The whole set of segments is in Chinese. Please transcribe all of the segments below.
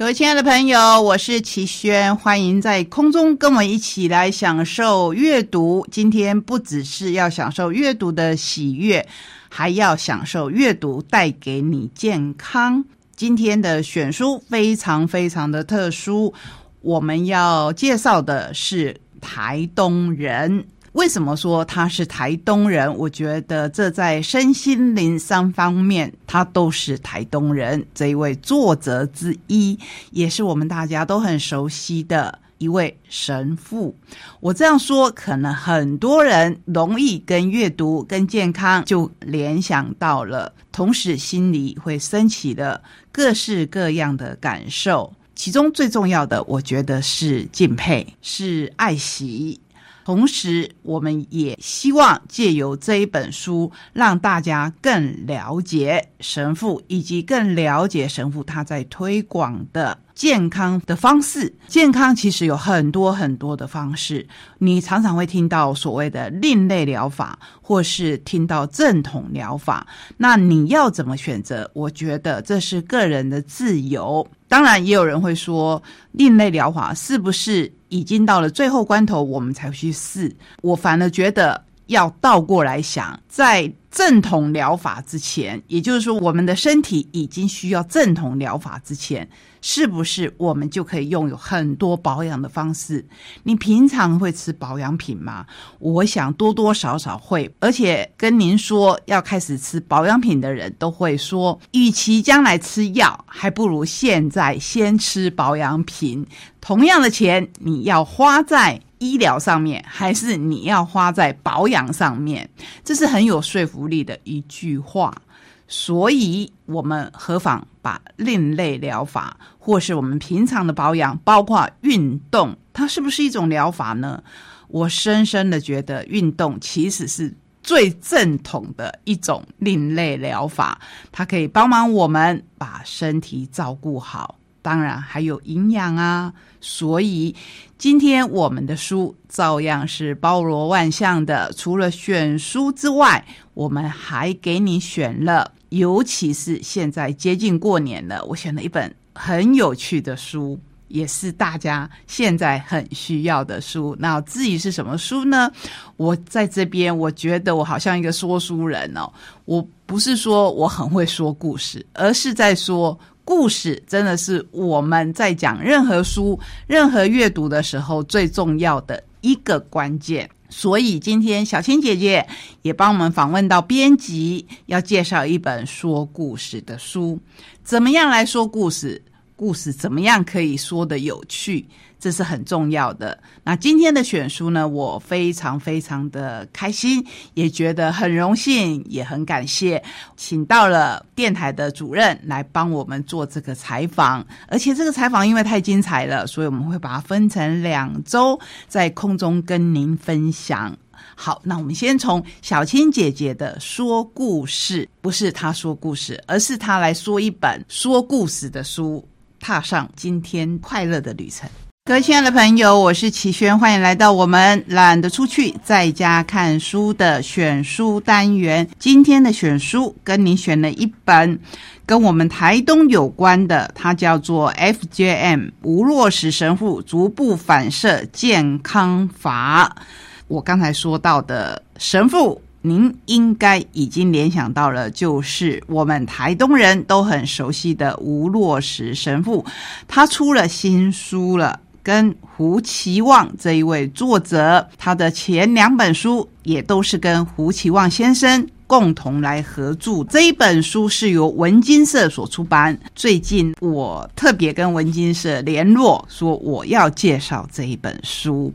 各位亲爱的朋友，我是齐轩，欢迎在空中跟我一起来享受阅读。今天不只是要享受阅读的喜悦，还要享受阅读带给你健康。今天的选书非常非常的特殊，我们要介绍的是台东人。为什么说他是台东人？我觉得这在身心灵三方面，他都是台东人。这一位作者之一，也是我们大家都很熟悉的一位神父。我这样说，可能很多人容易跟阅读、跟健康就联想到了，同时心里会升起了各式各样的感受。其中最重要的，我觉得是敬佩，是爱惜。同时，我们也希望借由这一本书，让大家更了解神父，以及更了解神父他在推广的健康的方式。健康其实有很多很多的方式，你常常会听到所谓的另类疗法，或是听到正统疗法。那你要怎么选择？我觉得这是个人的自由。当然，也有人会说，另类疗法是不是已经到了最后关头，我们才去试？我反而觉得要倒过来想，在正统疗法之前，也就是说，我们的身体已经需要正统疗法之前。是不是我们就可以拥有很多保养的方式？你平常会吃保养品吗？我想多多少少会，而且跟您说要开始吃保养品的人都会说，与其将来吃药，还不如现在先吃保养品。同样的钱，你要花在医疗上面，还是你要花在保养上面？这是很有说服力的一句话。所以，我们何妨把另类疗法，或是我们平常的保养，包括运动，它是不是一种疗法呢？我深深的觉得，运动其实是最正统的一种另类疗法，它可以帮忙我们把身体照顾好，当然还有营养啊。所以，今天我们的书照样是包罗万象的。除了选书之外，我们还给你选了。尤其是现在接近过年了，我选了一本很有趣的书，也是大家现在很需要的书。那至于是什么书呢？我在这边，我觉得我好像一个说书人哦。我不是说我很会说故事，而是在说故事，真的是我们在讲任何书、任何阅读的时候最重要的一个关键。所以今天小青姐姐也帮我们访问到编辑，要介绍一本说故事的书，怎么样来说故事？故事怎么样可以说的有趣？这是很重要的。那今天的选书呢，我非常非常的开心，也觉得很荣幸，也很感谢，请到了电台的主任来帮我们做这个采访。而且这个采访因为太精彩了，所以我们会把它分成两周，在空中跟您分享。好，那我们先从小青姐姐的说故事，不是她说故事，而是她来说一本说故事的书。踏上今天快乐的旅程，各位亲爱的朋友，我是齐轩，欢迎来到我们懒得出去，在家看书的选书单元。今天的选书跟您选了一本跟我们台东有关的，它叫做 FJM 吴若石神父逐步反射健康法。我刚才说到的神父。您应该已经联想到了，就是我们台东人都很熟悉的吴若石神父，他出了新书了，跟胡奇望这一位作者，他的前两本书也都是跟胡奇望先生共同来合著。这一本书是由文金社所出版。最近我特别跟文金社联络，说我要介绍这一本书。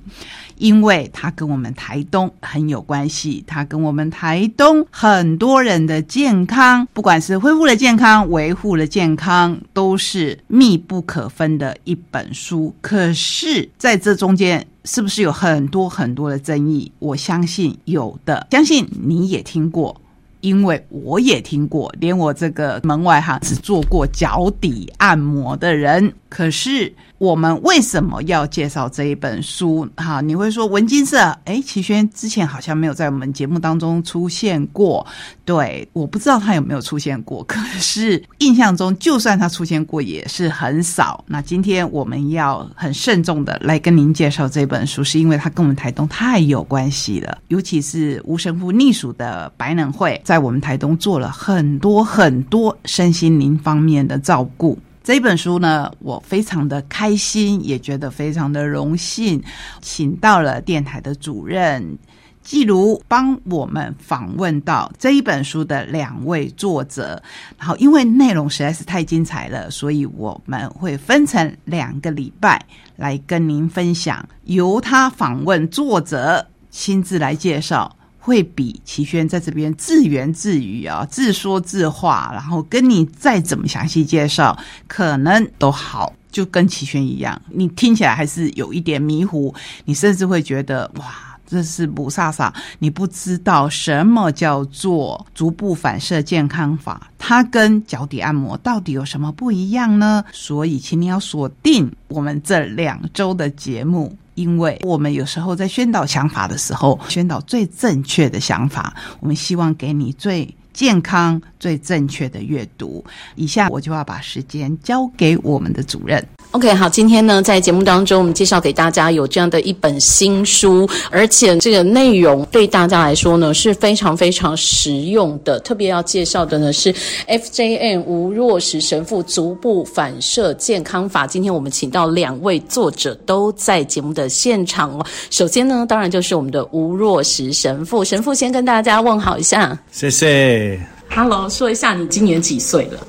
因为它跟我们台东很有关系，它跟我们台东很多人的健康，不管是恢复了健康、维护了健康，都是密不可分的一本书。可是，在这中间，是不是有很多很多的争议？我相信有的，相信你也听过。因为我也听过，连我这个门外汉只做过脚底按摩的人，可是我们为什么要介绍这一本书？哈，你会说文金色？哎，齐轩之前好像没有在我们节目当中出现过。对，我不知道他有没有出现过，可是印象中，就算他出现过，也是很少。那今天我们要很慎重的来跟您介绍这本书，是因为它跟我们台东太有关系了。尤其是吴神父隶属的白能会，在我们台东做了很多很多身心灵方面的照顾。这本书呢，我非常的开心，也觉得非常的荣幸，请到了电台的主任。季如帮我们访问到这一本书的两位作者，然后因为内容实在是太精彩了，所以我们会分成两个礼拜来跟您分享，由他访问作者亲自来介绍，会比齐轩在这边自言自语啊、自说自话，然后跟你再怎么详细介绍，可能都好，就跟齐轩一样，你听起来还是有一点迷糊，你甚至会觉得哇。这是不飒飒，你不知道什么叫做足部反射健康法，它跟脚底按摩到底有什么不一样呢？所以，请你要锁定我们这两周的节目，因为我们有时候在宣导想法的时候，宣导最正确的想法，我们希望给你最健康、最正确的阅读。以下我就要把时间交给我们的主任。OK，好，今天呢，在节目当中，我们介绍给大家有这样的一本新书，而且这个内容对大家来说呢是非常非常实用的。特别要介绍的呢是 FJN 吴若石神父足部反射健康法。今天我们请到两位作者都在节目的现场哦。首先呢，当然就是我们的吴若石神父，神父先跟大家问好一下，谢谢。Hello，说一下你今年几岁了？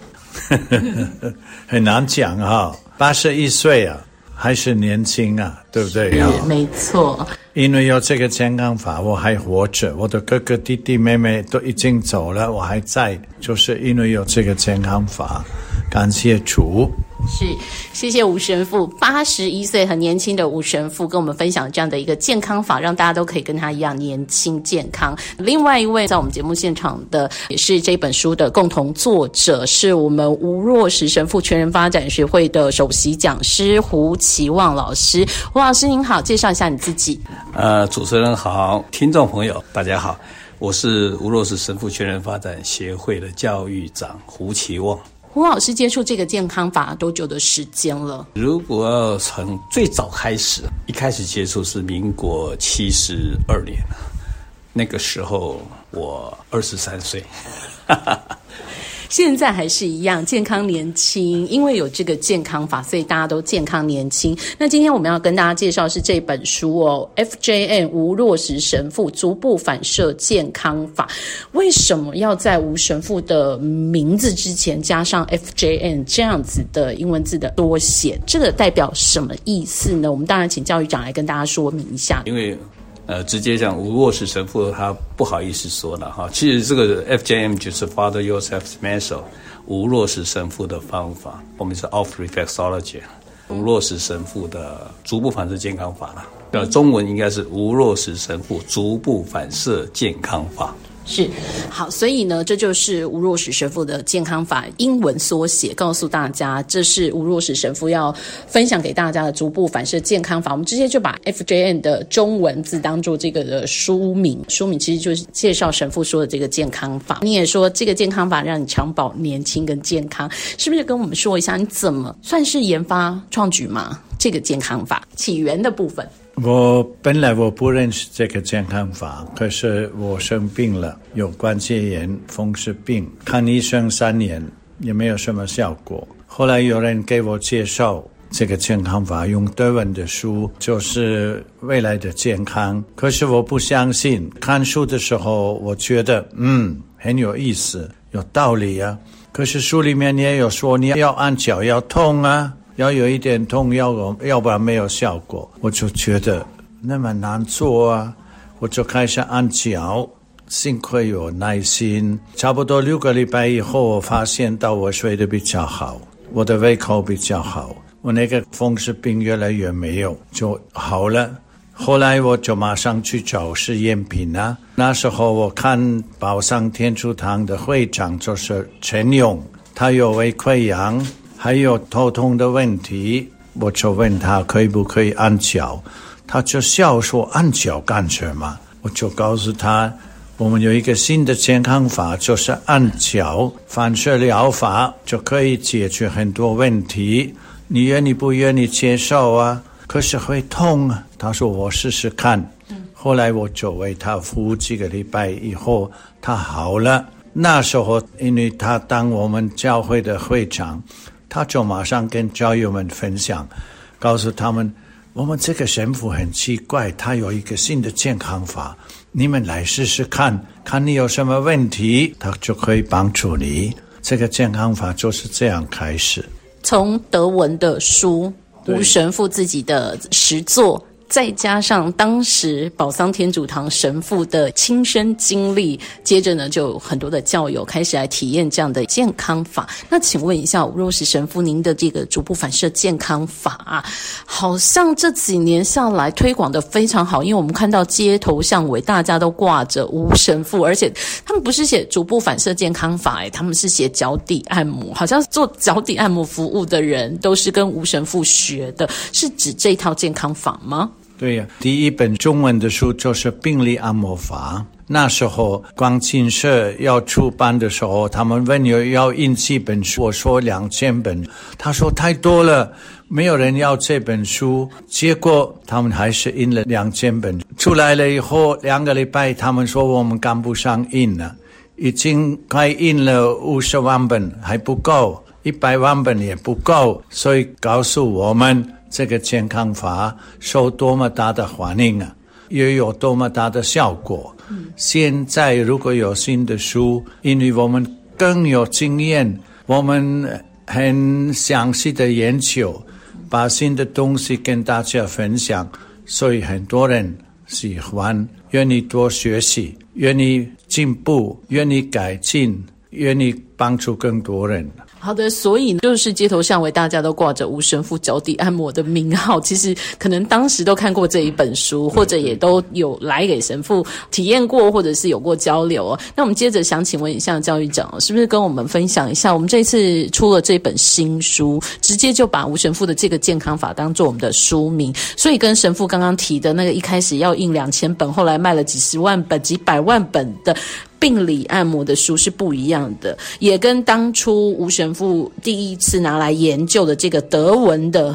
很难讲哈。八十一岁啊，还是年轻啊，对不对？没错。因为有这个健康法，我还活着。我的哥哥、弟弟、妹妹都已经走了，我还在，就是因为有这个健康法。感谢主。是，谢谢吴神父，八十一岁很年轻的吴神父跟我们分享这样的一个健康法，让大家都可以跟他一样年轻健康。另外一位在我们节目现场的，也是这本书的共同作者，是我们吴若石神父全人发展学会的首席讲师胡奇旺老师。胡老师您好，介绍一下你自己。呃，主持人好，听众朋友大家好，我是吴若石神父全人发展协会的教育长胡奇旺。胡老师接触这个健康法多久的时间了？如果从最早开始，一开始接触是民国七十二年，那个时候我二十三岁。现在还是一样健康年轻，因为有这个健康法，所以大家都健康年轻。那今天我们要跟大家介绍是这本书哦，FJN 吴若石神父逐步反射健康法。为什么要在吴神父的名字之前加上 FJN 这样子的英文字的多写？这个代表什么意思呢？我们当然请教育长来跟大家说明一下。因为呃，直接讲吴若石神父他不好意思说了哈。其实这个 FJM 就是 Father Yourself Method，吴若石神父的方法，我们是 Off Reflexology，吴若石神父的足部反射健康法了。呃，中文应该是吴若石神父足部反射健康法。是，好，所以呢，这就是吴若石神父的健康法英文缩写，告诉大家，这是吴若石神父要分享给大家的逐步反射健康法。我们直接就把 FJN 的中文字当做这个的书名，书名其实就是介绍神父说的这个健康法。你也说这个健康法让你长保年轻跟健康，是不是跟我们说一下你怎么算是研发创举吗？这个健康法起源的部分。我本来我不认识这个健康法，可是我生病了，有关节炎、风湿病，看医生三年也没有什么效果。后来有人给我介绍这个健康法，用德文的书，就是未来的健康。可是我不相信，看书的时候我觉得嗯很有意思，有道理啊。可是书里面也有说你要按脚要痛啊。要有一点痛，要要不然没有效果。我就觉得那么难做啊，我就开始按脚，幸亏有耐心。差不多六个礼拜以后，我发现到我睡得比较好，我的胃口比较好，我那个风湿病越来越没有，就好了。后来我就马上去找试验品啊。那时候我看宝山天主堂的会长就是陈勇，他有胃溃疡。还有头痛的问题，我就问他可以不可以按脚，他就笑说按脚干什么？我就告诉他，我们有一个新的健康法，就是按脚反射疗法就可以解决很多问题。你愿意不愿意接受啊？可是会痛啊。他说我试试看。后来我就为他服务几个礼拜以后，他好了。那时候，因为他当我们教会的会长，他就马上跟教友们分享，告诉他们，我们这个神父很奇怪，他有一个新的健康法，你们来试试看，看你有什么问题，他就可以帮助你。这个健康法就是这样开始。从德文的书，吴神父自己的实作。再加上当时宝桑天主堂神父的亲身经历，接着呢，就很多的教友开始来体验这样的健康法。那请问一下，若是神父，您的这个逐步反射健康法啊，好像这几年下来推广的非常好，因为我们看到街头巷尾大家都挂着吴神父，而且他们不是写逐步反射健康法，诶，他们是写脚底按摩，好像做脚底按摩服务的人都是跟吴神父学的，是指这套健康法吗？对呀，第一本中文的书就是《病理按摩法》。那时候光琴社要出版的时候，他们问有要印几本书，我说两千本，他说太多了，没有人要这本书。结果他们还是印了两千本。出来了以后，两个礼拜，他们说我们赶不上印了，已经快印了五十万本，还不够，一百万本也不够，所以告诉我们。这个健康法受多么大的欢迎啊，又有多么大的效果。现在如果有新的书，因为我们更有经验，我们很详细的研究，把新的东西跟大家分享，所以很多人喜欢，愿意多学习，愿意进步，愿意改进，愿意帮助更多人。好的，所以就是街头巷尾，大家都挂着吴神父脚底按摩的名号。其实可能当时都看过这一本书，或者也都有来给神父体验过，或者是有过交流哦。那我们接着想请问一下教育长，是不是跟我们分享一下？我们这次出了这本新书，直接就把吴神父的这个健康法当做我们的书名，所以跟神父刚刚提的那个一开始要印两千本，后来卖了几十万本、几百万本的。病理按摩的书是不一样的，也跟当初吴神父第一次拿来研究的这个德文的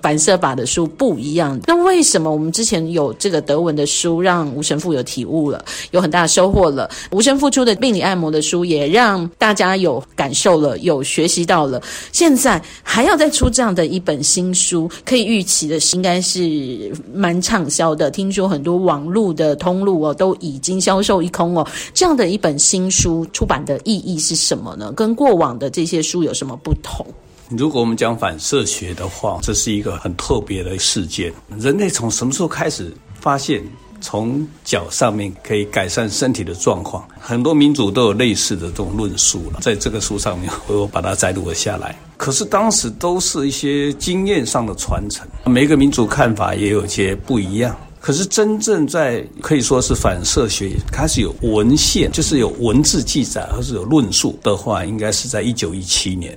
反射法的书不一样。那为什么我们之前有这个德文的书，让吴神父有体悟了，有很大的收获了？吴神父出的病理按摩的书也让大家有感受了，有学习到了。现在还要再出这样的一本新书，可以预期的是应该是蛮畅销的。听说很多网络的通路哦都已经销售一空哦，这样的。的一本新书出版的意义是什么呢？跟过往的这些书有什么不同？如果我们讲反射学的话，这是一个很特别的事件。人类从什么时候开始发现从脚上面可以改善身体的状况？很多民族都有类似的这种论述了，在这个书上面，我把它摘录了下来。可是当时都是一些经验上的传承，每个民族看法也有些不一样。可是真正在可以说是反射学开始有文献，就是有文字记载，或是有论述的话，应该是在一九一七年，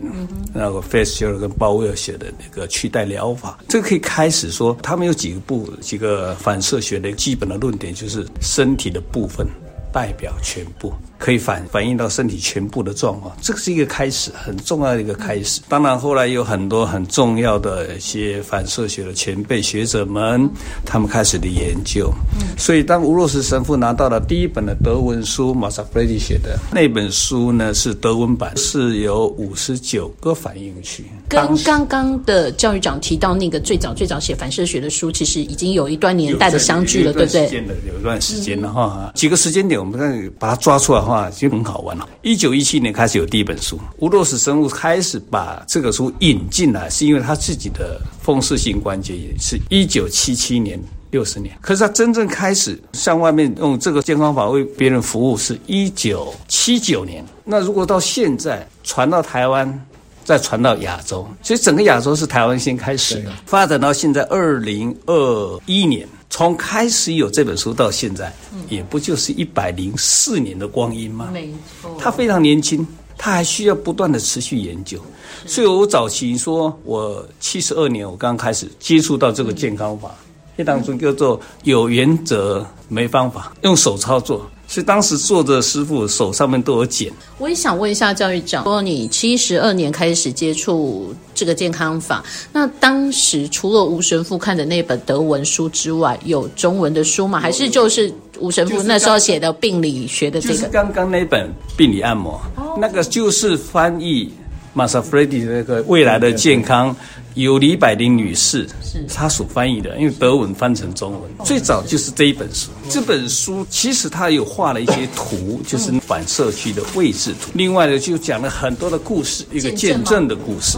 那个 Fisher 跟鲍威尔写的那个取代疗法，这个可以开始说，他们有几个部几个反射学的基本的论点，就是身体的部分代表全部。可以反反映到身体全部的状况，这个是一个开始，很重要的一个开始。当然，后来有很多很重要的一些反射学的前辈学者们，他们开始的研究。所以，当吴若石神父拿到了第一本的德文书，马萨弗雷迪写的那本书呢，是德文版，是有五十九个反应区。跟刚刚的教育长提到那个最早最早写反射学的书，其实已经有一段年代的相距了，对不对？有一段时间了哈，几个时间点，我们看把它抓出来。话就很好玩了。一九一七年开始有第一本书，无洛斯生物开始把这个书引进来，是因为他自己的风湿性关节炎是一九七七年六十年。可是他真正开始向外面用这个健康法为别人服务是一九七九年。那如果到现在传到台湾，再传到亚洲，所以整个亚洲是台湾先开始的，发展到现在二零二一年。从开始有这本书到现在，也不就是一百零四年的光阴吗？没错，他非常年轻，他还需要不断的持续研究。所以我早期说，我七十二年我刚开始接触到这个健康法，那当中叫做有原则没方法，用手操作。所以当时做的师傅手上面都有茧。我也想问一下教育长，说你七十二年开始接触这个健康法，那当时除了吴神父看的那本德文书之外，有中文的书吗？还是就是吴神父那时候写的病理学的这个？就是刚刚那本病理按摩，那个就是翻译马萨弗雷迪那个未来的健康。由李百灵女士是她所翻译的，因为德文翻成中文，最早就是这一本书。这本书其实它有画了一些图，就是反射区的位置图。另外呢，就讲了很多的故事，一个见证的故事。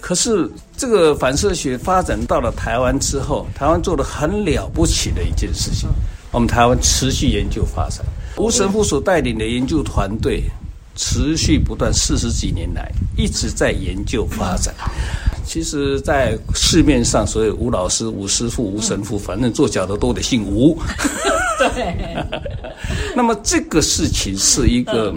可是这个反射学发展到了台湾之后，台湾做了很了不起的一件事情。我们台湾持续研究发展，吴神父所带领的研究团队，持续不断四十几年来一直在研究发展。其实，在市面上，所有吴老师、吴师傅、吴神父，反正做脚的都得姓吴。对。那么这个事情是一个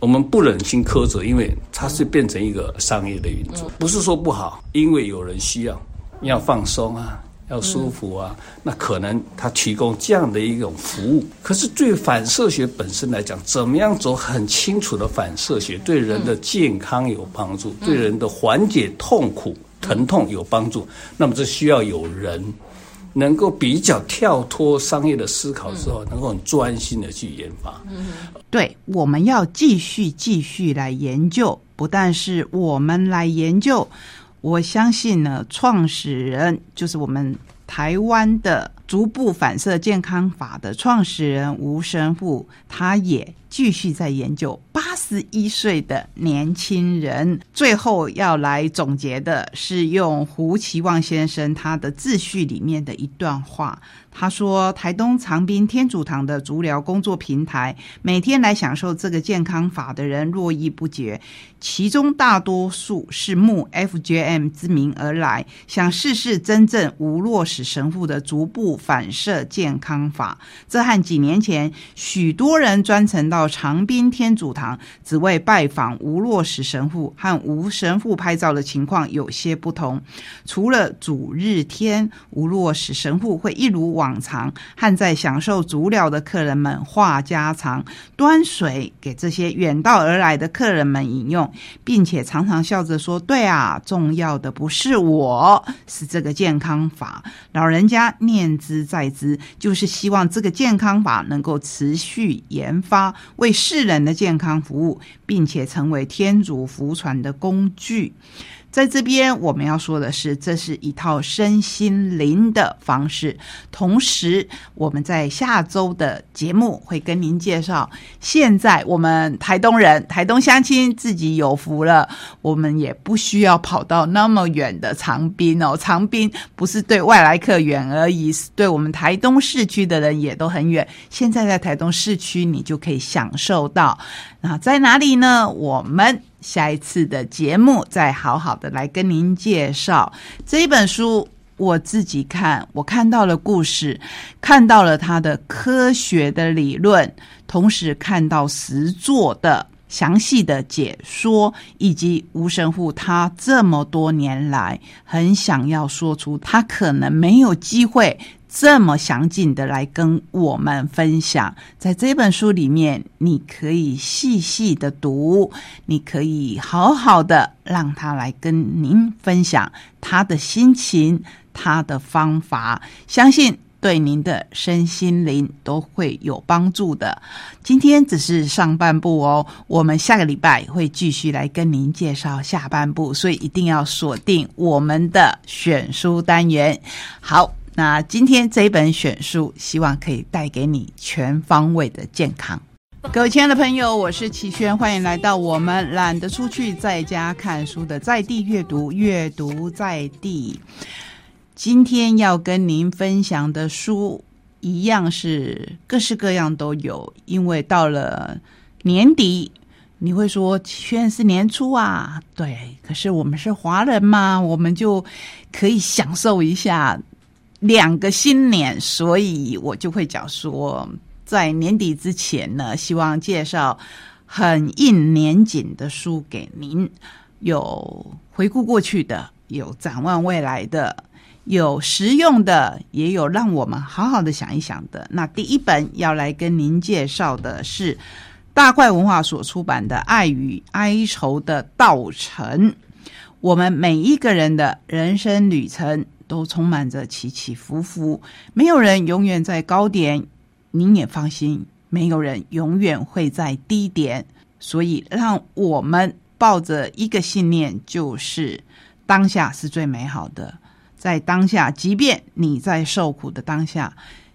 我们不忍心苛责，因为它是变成一个商业的运作，不是说不好，因为有人需要，要放松啊，要舒服啊，那可能他提供这样的一种服务。可是对反射学本身来讲，怎么样走很清楚的反射学，对人的健康有帮助，对人的缓解痛苦。疼痛有帮助，那么这需要有人能够比较跳脱商业的思考之后，能够很专心的去研发。对，我们要继续继续来研究，不但是我们来研究，我相信呢，创始人就是我们台湾的逐步反射健康法的创始人吴神父，他也。继续在研究八十一岁的年轻人，最后要来总结的是用胡奇旺先生他的自序里面的一段话。他说：“台东长滨天主堂的足疗工作平台，每天来享受这个健康法的人络绎不绝，其中大多数是慕 FJM 之名而来，想试试真正无落使神父的足部反射健康法。这和几年前许多人专程到。”长滨天主堂只为拜访吴洛史神父和吴神父拍照的情况有些不同。除了主日天，吴洛史神父会一如往常和在享受足疗的客人们话家常，端水给这些远道而来的客人们饮用，并且常常笑着说：“对啊，重要的不是我，是这个健康法。老人家念之在之，就是希望这个健康法能够持续研发。”为世人的健康服务，并且成为天主福传的工具。在这边，我们要说的是，这是一套身心灵的方式。同时，我们在下周的节目会跟您介绍。现在我们台东人、台东乡亲自己有福了，我们也不需要跑到那么远的长滨哦。长滨不是对外来客远而已，是对我们台东市区的人也都很远。现在在台东市区，你就可以享受到。那在哪里呢？我们。下一次的节目再好好的来跟您介绍这一本书。我自己看，我看到了故事，看到了它的科学的理论，同时看到实作的详细的解说，以及吴神父他这么多年来很想要说出他可能没有机会。这么详尽的来跟我们分享，在这本书里面，你可以细细的读，你可以好好的让他来跟您分享他的心情，他的方法，相信对您的身心灵都会有帮助的。今天只是上半部哦，我们下个礼拜会继续来跟您介绍下半部，所以一定要锁定我们的选书单元。好。那今天这一本选书，希望可以带给你全方位的健康。各位亲爱的朋友，我是齐轩，欢迎来到我们懒得出去，在家看书的在地阅读，阅读在地。今天要跟您分享的书，一样是各式各样都有。因为到了年底，你会说。轩是年初啊，对，可是我们是华人嘛，我们就可以享受一下。两个新年，所以我就会讲说，在年底之前呢，希望介绍很应年景的书给您，有回顾过去的，有展望未来的，有实用的，也有让我们好好的想一想的。那第一本要来跟您介绍的是大块文化所出版的《爱与哀愁的道程》。我们每一个人的人生旅程都充满着起起伏伏，没有人永远在高点，您也放心，没有人永远会在低点。所以，让我们抱着一个信念，就是当下是最美好的。在当下，即便你在受苦的当下，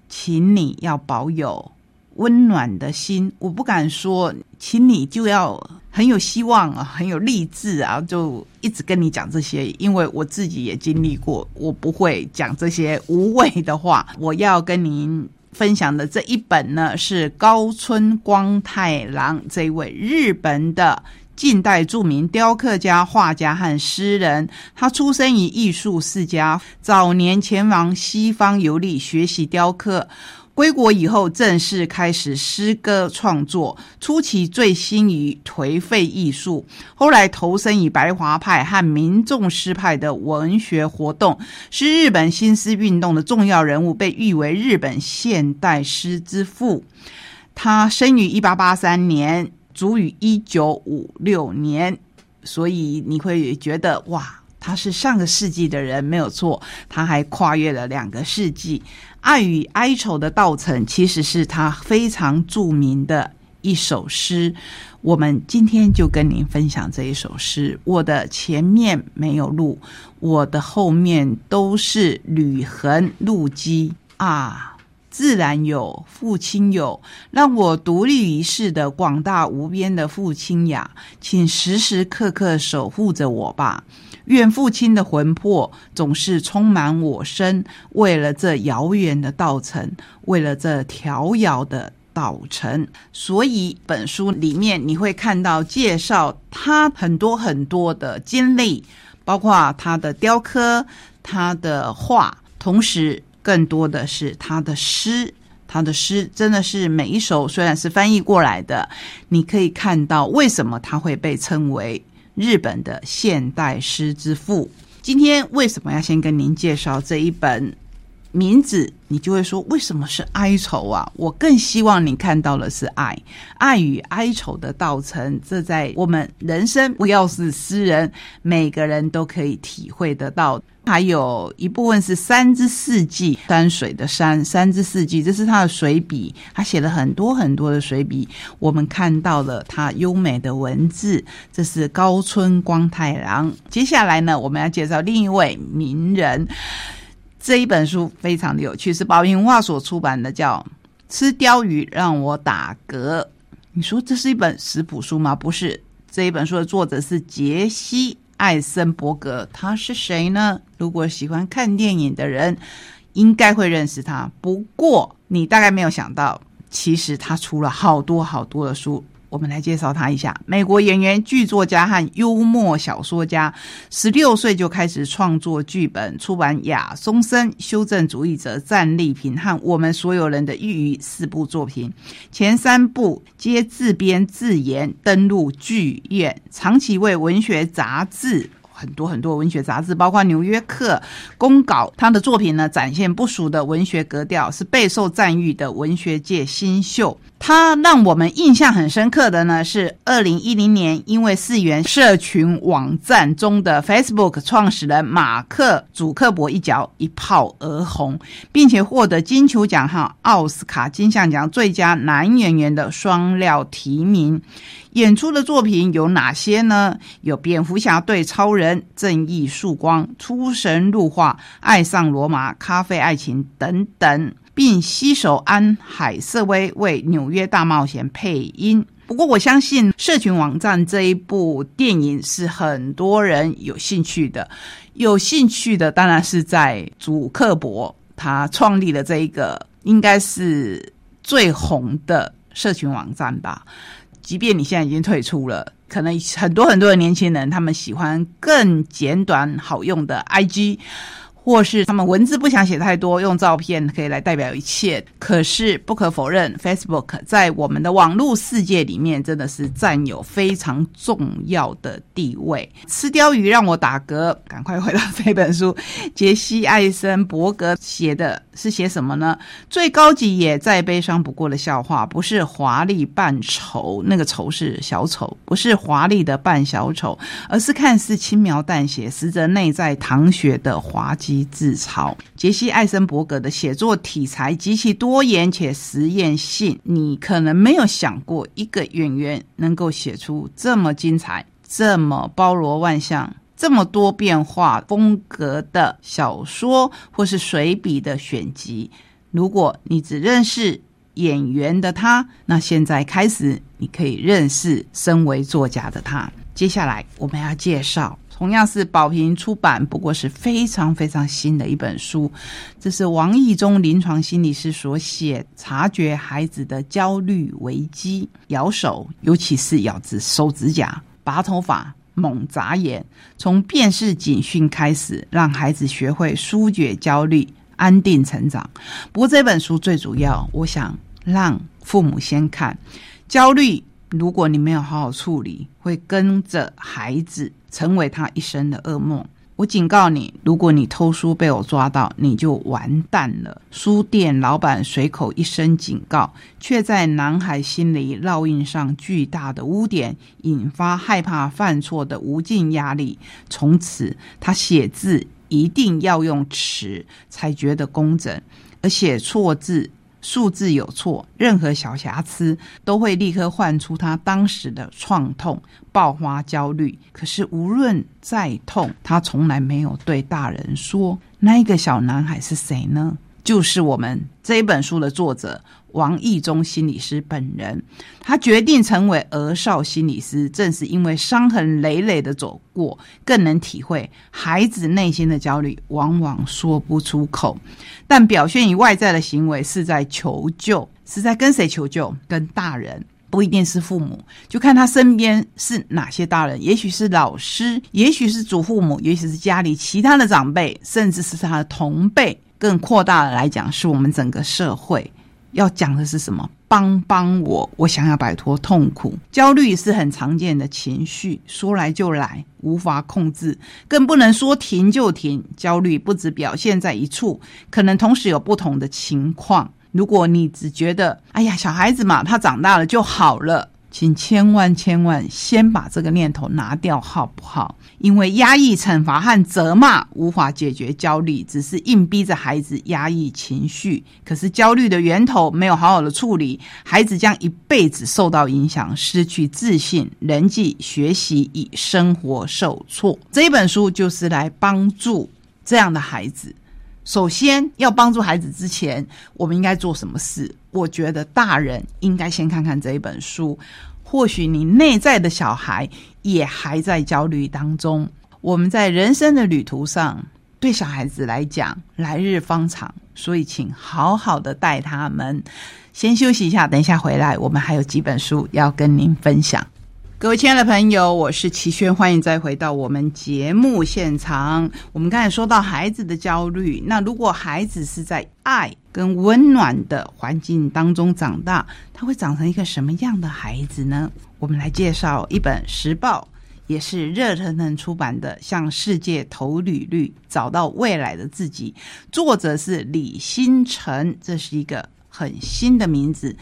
请你要保有温暖的心。我不敢说，请你就要很有希望啊，很有励志啊，就一直跟你讲这些，因为我自己也经历过，我不会讲这些无谓的话。我要跟您。分享的这一本呢，是高村光太郎这位日本的近代著名雕刻家、画家和诗人。他出生于艺术世家，早年前往西方游历学习雕刻。归国以后，正式开始诗歌创作。初期醉心于颓废艺术，后来投身于白华派和民众诗派的文学活动，是日本新诗运动的重要人物，被誉为日本现代诗之父。他生于一八八三年，卒于一九五六年，所以你会觉得哇。他是上个世纪的人没有错，他还跨越了两个世纪。爱与哀愁的道程其实是他非常著名的一首诗。我们今天就跟您分享这一首诗。我的前面没有路，我的后面都是履痕路迹啊。自然有，父亲有，让我独立于世的广大无边的父亲呀，请时时刻刻守护着我吧。愿父亲的魂魄总是充满我身，为了这遥远的道程，为了这迢遥的道程。所以，本书里面你会看到介绍他很多很多的经历，包括他的雕刻、他的画，同时。更多的是他的诗，他的诗真的是每一首虽然是翻译过来的，你可以看到为什么他会被称为日本的现代诗之父。今天为什么要先跟您介绍这一本？名字，你就会说为什么是哀愁啊？我更希望你看到的是爱，爱与哀愁的道程。这在我们人生，不要是诗人，每个人都可以体会得到。还有一部分是山之四季，山水的山，山之四季，这是他的水笔，他写了很多很多的水笔。我们看到了他优美的文字，这是高村光太郎。接下来呢，我们要介绍另一位名人。这一本书非常的有趣，是宝云文化所出版的，叫《吃鲷鱼让我打嗝》。你说这是一本食谱书吗？不是，这一本书的作者是杰西·艾森伯格。他是谁呢？如果喜欢看电影的人，应该会认识他。不过，你大概没有想到，其实他出了好多好多的书。我们来介绍他一下。美国演员、剧作家和幽默小说家，十六岁就开始创作剧本，出版《亚松森修正主义者》《战利品》和《我们所有人的抑郁》四部作品，前三部皆自编自演登陆剧院，长期为文学杂志。很多很多文学杂志，包括《纽约客》公稿，他的作品呢展现不俗的文学格调，是备受赞誉的文学界新秀。他让我们印象很深刻的呢，是二零一零年因为四元社群网站中的 Facebook 创始人马克·祖克伯一角一炮而红，并且获得金球奖和奥斯卡金像奖最佳男演员的双料提名。演出的作品有哪些呢？有《蝙蝠侠对超人》《正义曙光》《出神入化》《爱上罗马》《咖啡爱情》等等，并携手安海瑟薇为《纽约大冒险》配音。不过，我相信社群网站这一部电影是很多人有兴趣的。有兴趣的当然是在主克伯他创立的这一个，应该是最红的社群网站吧。即便你现在已经退出了，可能很多很多的年轻人，他们喜欢更简短好用的 IG，或是他们文字不想写太多，用照片可以来代表一切。可是不可否认，Facebook 在我们的网络世界里面真的是占有非常重要的地位。吃鲷鱼让我打嗝，赶快回到这本书，杰西·艾森伯格写的是写什么呢？最高级也再悲伤不过的笑话，不是华丽扮丑，那个丑是小丑，不是华丽的扮小丑，而是看似轻描淡写，实则内在淌血的滑稽。自嘲。杰西·艾森伯格的写作题材极其多元且实验性，你可能没有想过一个演员能够写出这么精彩、这么包罗万象、这么多变化风格的小说或是随笔的选集。如果你只认识演员的他，那现在开始你可以认识身为作家的他。接下来我们要介绍。同样是宝瓶出版，不过是非常非常新的一本书。这是王毅中临床心理师所写，察觉孩子的焦虑危机，咬手，尤其是咬指手指甲、拔头发、猛眨眼，从辨识警讯开始，让孩子学会疏解焦虑，安定成长。不过这本书最主要，我想让父母先看焦虑。如果你没有好好处理，会跟着孩子成为他一生的噩梦。我警告你，如果你偷书被我抓到，你就完蛋了。书店老板随口一声警告，却在男孩心里烙印上巨大的污点，引发害怕犯错的无尽压力。从此，他写字一定要用尺才觉得工整，而写错字。数字有错，任何小瑕疵都会立刻唤出他当时的创痛、爆发焦虑。可是无论再痛，他从来没有对大人说。那一个小男孩是谁呢？就是我们这一本书的作者。王义忠心理师本人，他决定成为儿少心理师，正是因为伤痕累累的走过，更能体会孩子内心的焦虑，往往说不出口，但表现于外在的行为是在求救，是在跟谁求救？跟大人，不一定是父母，就看他身边是哪些大人，也许是老师，也许是祖父母，也许是家里其他的长辈，甚至是他的同辈，更扩大的来讲，是我们整个社会。要讲的是什么？帮帮我！我想要摆脱痛苦、焦虑是很常见的情绪，说来就来，无法控制，更不能说停就停。焦虑不只表现在一处，可能同时有不同的情况。如果你只觉得，哎呀，小孩子嘛，他长大了就好了。请千万千万先把这个念头拿掉，好不好？因为压抑、惩罚和责骂无法解决焦虑，只是硬逼着孩子压抑情绪。可是焦虑的源头没有好好的处理，孩子将一辈子受到影响，失去自信，人际、学习与生活受挫。这一本书就是来帮助这样的孩子。首先要帮助孩子之前，我们应该做什么事？我觉得大人应该先看看这一本书。或许你内在的小孩也还在焦虑当中。我们在人生的旅途上，对小孩子来讲，来日方长，所以请好好的带他们。先休息一下，等一下回来，我们还有几本书要跟您分享。各位亲爱的朋友，我是齐轩，欢迎再回到我们节目现场。我们刚才说到孩子的焦虑，那如果孩子是在爱跟温暖的环境当中长大，他会长成一个什么样的孩子呢？我们来介绍一本时报，也是热腾腾出版的《向世界投履历，找到未来的自己》，作者是李新成，这是一个很新的名字。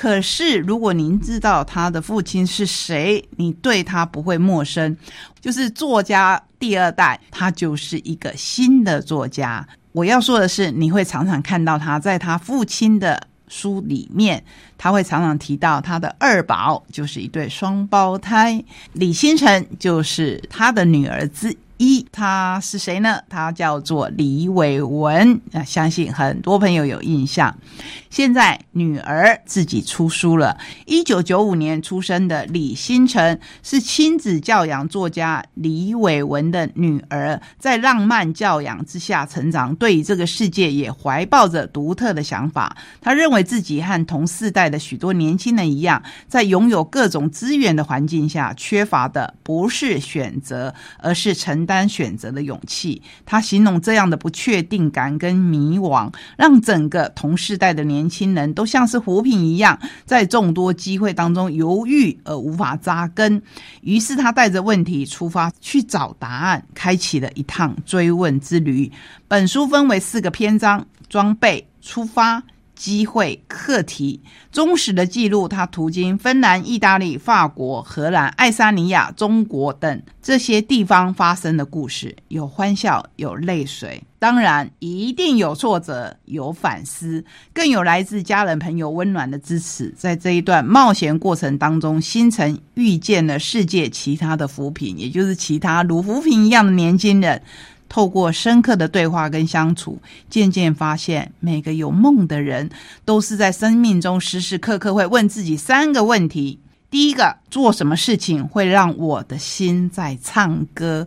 可是，如果您知道他的父亲是谁，你对他不会陌生。就是作家第二代，他就是一个新的作家。我要说的是，你会常常看到他在他父亲的书里面，他会常常提到他的二宝，就是一对双胞胎，李星辰就是他的女儿之。一，他是谁呢？他叫做李伟文啊，相信很多朋友有印象。现在女儿自己出书了。一九九五年出生的李新成是亲子教养作家李伟文的女儿，在浪漫教养之下成长，对于这个世界也怀抱着独特的想法。他认为自己和同世代的许多年轻人一样，在拥有各种资源的环境下，缺乏的不是选择，而是成。单选择的勇气。他形容这样的不确定感跟迷惘，让整个同世代的年轻人都像是浮萍一样，在众多机会当中犹豫而无法扎根。于是他带着问题出发去找答案，开启了一趟追问之旅。本书分为四个篇章：装备、出发。机会课题，忠实的记录他途经芬兰、意大利、法国、荷兰、爱沙尼亚、中国等这些地方发生的故事，有欢笑，有泪水，当然一定有挫折，有反思，更有来自家人朋友温暖的支持。在这一段冒险过程当中，星辰遇见了世界其他的扶贫，也就是其他如扶贫一样的年轻人。透过深刻的对话跟相处，渐渐发现，每个有梦的人都是在生命中时时刻刻会问自己三个问题：第一个，做什么事情会让我的心在唱歌？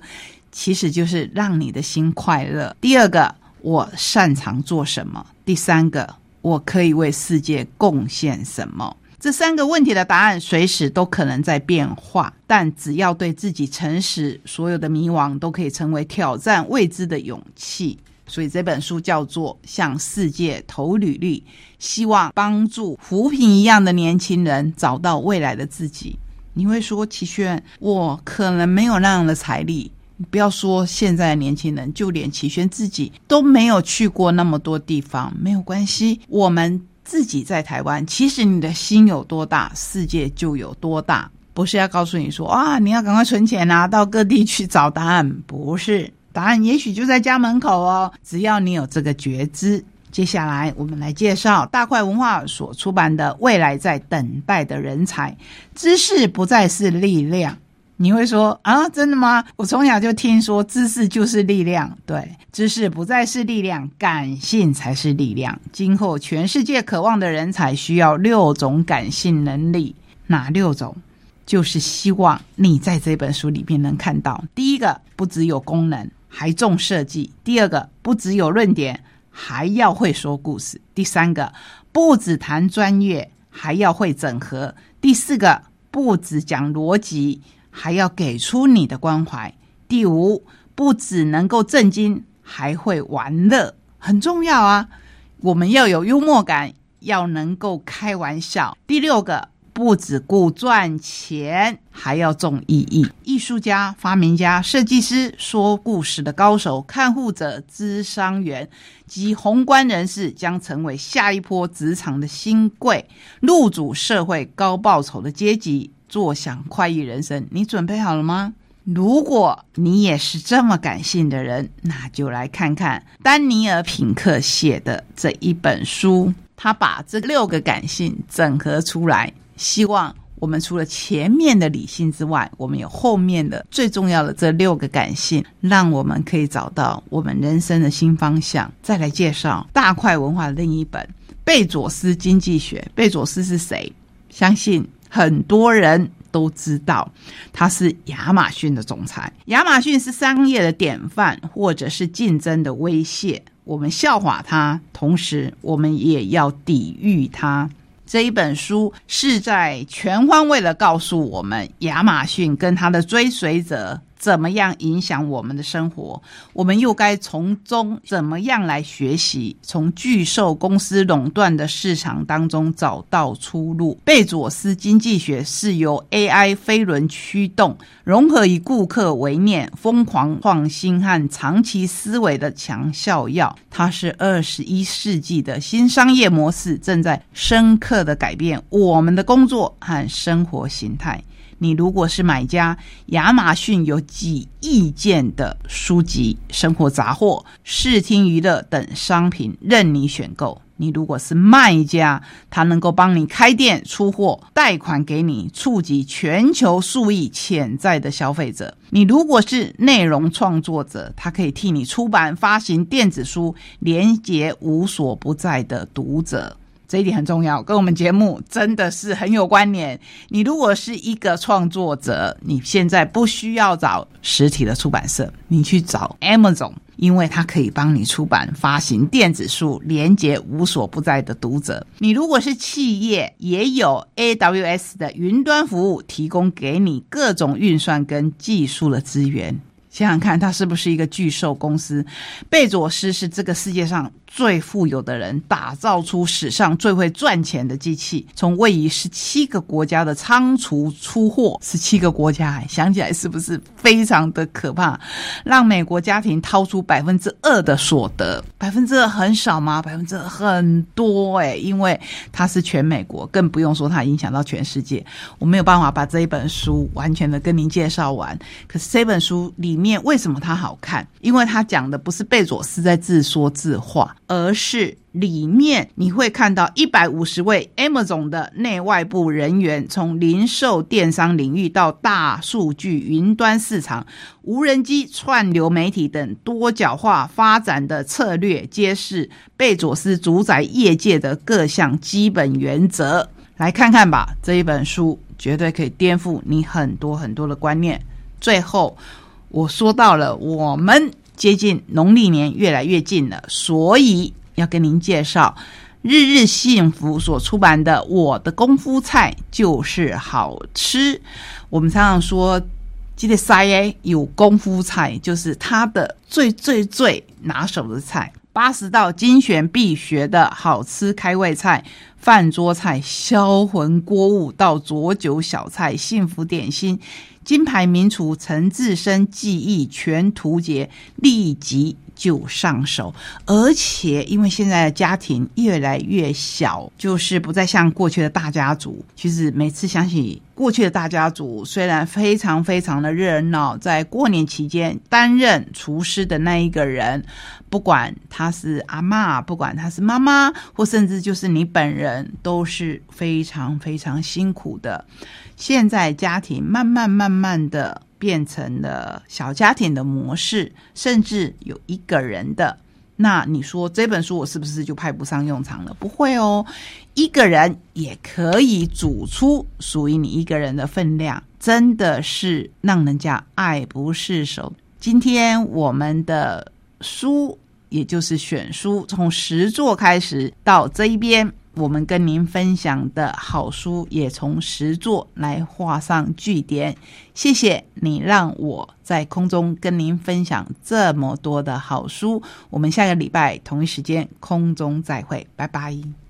其实就是让你的心快乐。第二个，我擅长做什么？第三个，我可以为世界贡献什么？这三个问题的答案随时都可能在变化，但只要对自己诚实，所有的迷惘都可以成为挑战未知的勇气。所以这本书叫做《向世界投履历》，希望帮助扶贫一样的年轻人找到未来的自己。你会说，齐轩，我可能没有那样的财力。不要说现在的年轻人，就连齐轩自己都没有去过那么多地方，没有关系，我们。自己在台湾，其实你的心有多大，世界就有多大。不是要告诉你说啊，你要赶快存钱啊，到各地去找答案。不是，答案也许就在家门口哦。只要你有这个觉知。接下来，我们来介绍大块文化所出版的《未来在等待的人才》，知识不再是力量。你会说啊，真的吗？我从小就听说知识就是力量，对，知识不再是力量，感性才是力量。今后全世界渴望的人才需要六种感性能力，哪六种？就是希望你在这本书里面能看到。第一个，不只有功能，还重设计；第二个，不只有论点，还要会说故事；第三个，不只谈专业，还要会整合；第四个，不只讲逻辑。还要给出你的关怀。第五，不只能够震惊，还会玩乐，很重要啊！我们要有幽默感，要能够开玩笑。第六个，不只顾赚钱，还要重意义。艺术家、发明家、设计师、说故事的高手、看护者、智商员及宏观人士，将成为下一波职场的新贵，入主社会高报酬的阶级。坐享快意人生，你准备好了吗？如果你也是这么感性的人，那就来看看丹尼尔·品克写的这一本书。他把这六个感性整合出来，希望我们除了前面的理性之外，我们有后面的最重要的这六个感性，让我们可以找到我们人生的新方向。再来介绍大块文化的另一本《贝佐斯经济学》。贝佐斯是谁？相信。很多人都知道他是亚马逊的总裁。亚马逊是商业的典范，或者是竞争的威胁。我们笑话他，同时我们也要抵御他。这一本书是在全方位的告诉我们，亚马逊跟他的追随者。怎么样影响我们的生活？我们又该从中怎么样来学习？从巨兽公司垄断的市场当中找到出路。贝佐斯经济学是由 AI 飞轮驱动，融合以顾客为念、疯狂创新和长期思维的强效药。它是二十一世纪的新商业模式，正在深刻的改变我们的工作和生活形态。你如果是买家，亚马逊有几亿件的书籍、生活杂货、视听娱乐等商品任你选购。你如果是卖家，他能够帮你开店、出货、贷款给你，触及全球数亿潜在的消费者。你如果是内容创作者，他可以替你出版、发行电子书，连接无所不在的读者。这一点很重要，跟我们节目真的是很有关联。你如果是一个创作者，你现在不需要找实体的出版社，你去找 Amazon，因为它可以帮你出版、发行电子书，连接无所不在的读者。你如果是企业，也有 AWS 的云端服务提供给你各种运算跟技术的资源。想想看，他是不是一个巨兽公司？贝佐斯是这个世界上最富有的人，打造出史上最会赚钱的机器，从位于十七个国家的仓储出货，十七个国家，想起来是不是非常的可怕？让美国家庭掏出百分之二的所得，百分之二很少吗？百分之二很多诶、因为它是全美国，更不用说它影响到全世界。我没有办法把这一本书完全的跟您介绍完，可是这本书里面为什么它好看？因为它讲的不是贝佐斯在自说自话，而是里面你会看到一百五十位 Amazon 的内外部人员，从零售电商领域到大数据、云端市场、无人机、串流媒体等多角化发展的策略，揭示贝佐斯主宰业界的各项基本原则。来看看吧，这一本书绝对可以颠覆你很多很多的观念。最后，我说到了，我们接近农历年越来越近了，所以要跟您介绍日日幸福所出版的《我的功夫菜就是好吃》。我们常常说，记得塞耶有功夫菜，就是他的最最最拿手的菜。八十道精选必学的好吃开胃菜、饭桌菜、销魂锅物到佐酒小菜、幸福点心，金牌名厨陈志生技艺全图解，立即就上手。而且因为现在的家庭越来越小，就是不再像过去的大家族。其实每次想起过去的大家族，虽然非常非常的热闹，在过年期间担任厨师的那一个人。不管他是阿妈，不管他是妈妈，或甚至就是你本人，都是非常非常辛苦的。现在家庭慢慢慢慢的变成了小家庭的模式，甚至有一个人的。那你说这本书我是不是就派不上用场了？不会哦，一个人也可以煮出属于你一个人的分量，真的是让人家爱不释手。今天我们的。书，也就是选书，从十座开始到这一边，我们跟您分享的好书，也从十座来画上句点。谢谢你让我在空中跟您分享这么多的好书。我们下个礼拜同一时间空中再会，拜拜。